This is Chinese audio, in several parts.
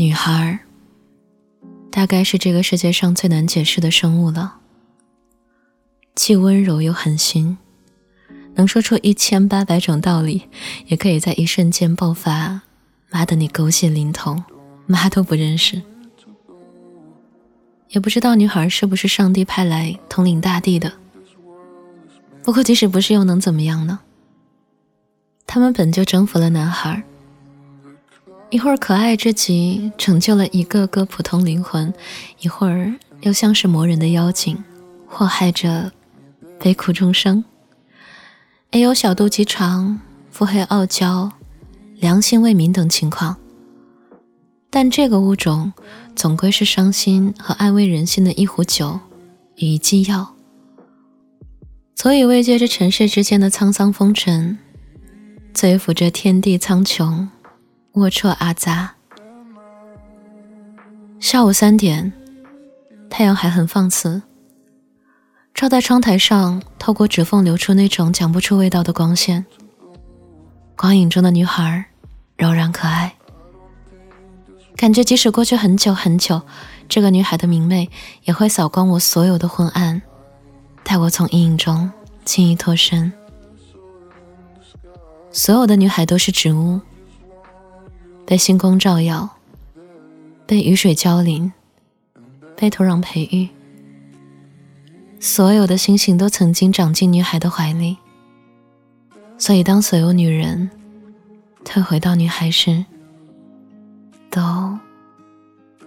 女孩，大概是这个世界上最难解释的生物了。既温柔又狠心，能说出一千八百种道理，也可以在一瞬间爆发，骂的你狗血淋头，妈都不认识。也不知道女孩是不是上帝派来统领大地的。不过，即使不是，又能怎么样呢？他们本就征服了男孩，一会儿可爱至极，拯救了一个个普通灵魂；一会儿又像是魔人的妖精，祸害着悲苦众生。也有小肚鸡肠、腹黑傲娇、良心未泯等情况。但这个物种，总归是伤心和安慰人心的一壶酒与一剂药，所以慰藉着尘世之间的沧桑风尘，醉抚着天地苍穹，龌龊阿杂。下午三点，太阳还很放肆，照在窗台上，透过指缝流出那种讲不出味道的光线。光影中的女孩，柔软可爱。感觉即使过去很久很久，这个女孩的明媚也会扫光我所有的昏暗，带我从阴影中轻易脱身。所有的女孩都是植物，被星光照耀，被雨水浇淋，被土壤培育。所有的星星都曾经长进女孩的怀里，所以当所有女人退回到女孩时。都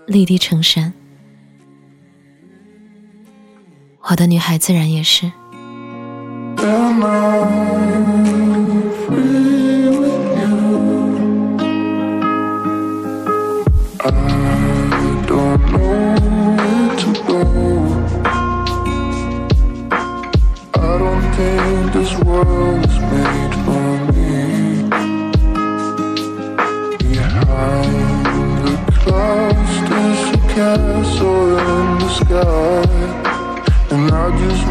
立地成神，我的女孩自然也是。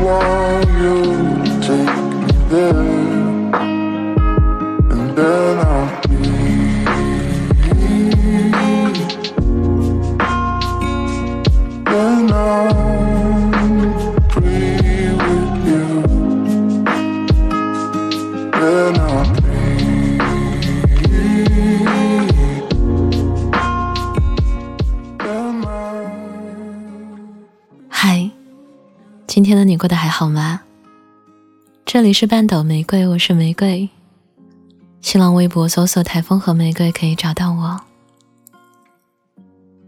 Want you to take me there. And then 今天的你过得还好吗？这里是半岛玫瑰，我是玫瑰。新浪微博搜索“台风和玫瑰”可以找到我。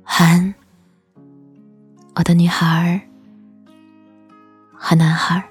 韩，我的女孩和男孩。